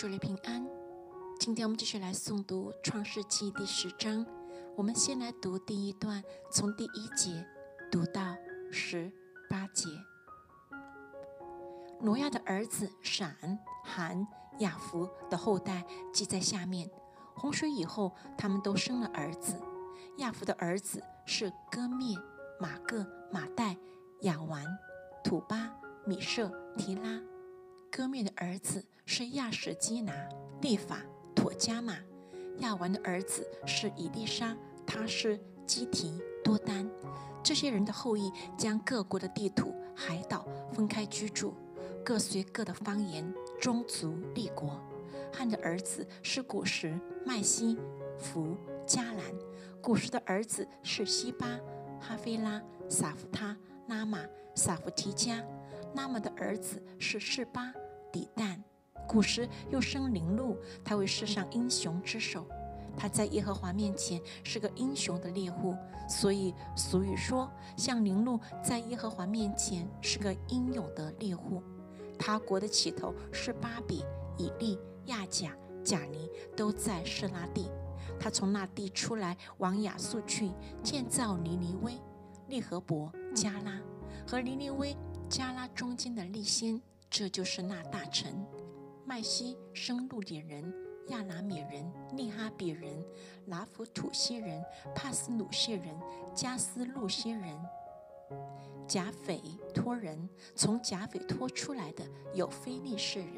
祝你平安。今天我们继续来诵读《创世纪》第十章。我们先来读第一段，从第一节读到十八节。挪亚的儿子闪、含、雅弗的后代记在下面。洪水以后，他们都生了儿子。亚弗的儿子是哥灭、马各、马代、亚完、土巴、米舍、提拉。哥灭的儿子是亚什基拿、利法、妥加玛。亚完的儿子是以利沙、他是基提、多丹。这些人的后裔将各国的地土、海岛分开居住，各随各的方言、宗族、立国。汉的儿子是古时、麦西、弗、加兰。古时的儿子是西巴、哈菲拉、撒夫他、拉玛、撒夫提加。拉玛的儿子是示巴、底旦。古时又生灵鹿，他为世上英雄之首。他在耶和华面前是个英雄的猎户，所以俗语说，像灵鹿在耶和华面前是个英勇的猎户。他国的起头是巴比、以利、亚甲、贾尼，都在示拉地。他从那地出来，往亚述去，建造尼尼微、利和伯、加拉和尼尼微、加拉中间的利先，这就是那大臣。麦西生路点人、亚拿米人、利哈比人、拿弗土西人、帕斯努谢人、加斯路西人、贾斐托人。从贾斐托出来的有非利士人。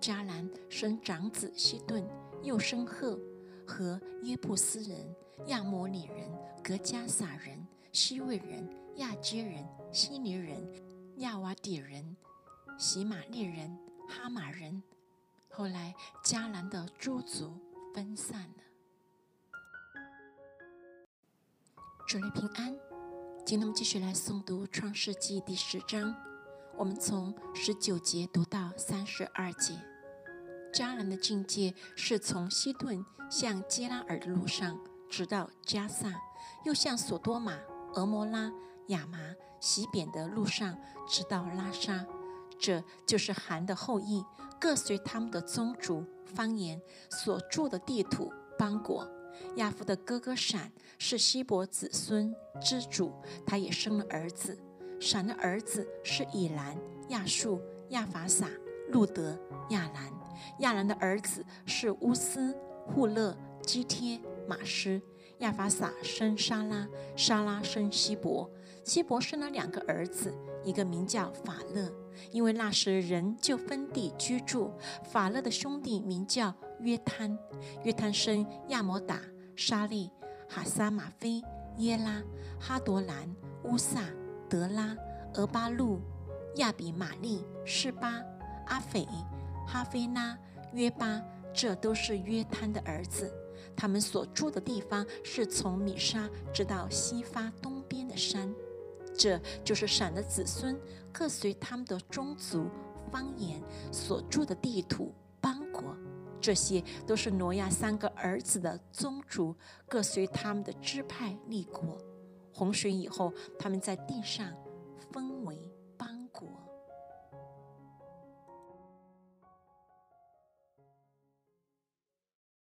迦兰生长子希顿，又生赫和耶布斯人、亚摩里人、格加撒人、西魏人、亚接人、希尼人、亚瓦底人、喜玛利人、哈马人。后来迦南的诸族分散了。主内平安，今天我们继续来诵读创世纪第十章，我们从十九节读到三十二节。迦南的境界是从西顿向基拉尔的路上，直到加萨，又向索多玛、俄摩拉、亚麻、西扁的路上，直到拉沙。这就是韩的后裔，各随他们的宗族、方言所住的地土、邦国。亚夫的哥哥闪是希伯子孙之主，他也生了儿子。闪的儿子是以兰、亚述、亚法撒、路德、亚兰。亚兰的儿子是乌斯、户勒、基帖、马斯。亚法撒生沙拉，沙拉生希伯。希伯生了两个儿子，一个名叫法勒，因为那时人就分地居住。法勒的兄弟名叫约摊，约摊生亚摩达、沙利、哈撒马菲、耶拉、哈多兰、乌萨、德拉、俄巴路、亚比玛利、示巴、阿斐。哈菲拉、约巴，这都是约摊的儿子。他们所住的地方是从米沙直到西发东边的山。这就是闪的子孙，各随他们的宗族、方言所住的地图、邦国。这些都是挪亚三个儿子的宗族，各随他们的支派立国。洪水以后，他们在地上分为。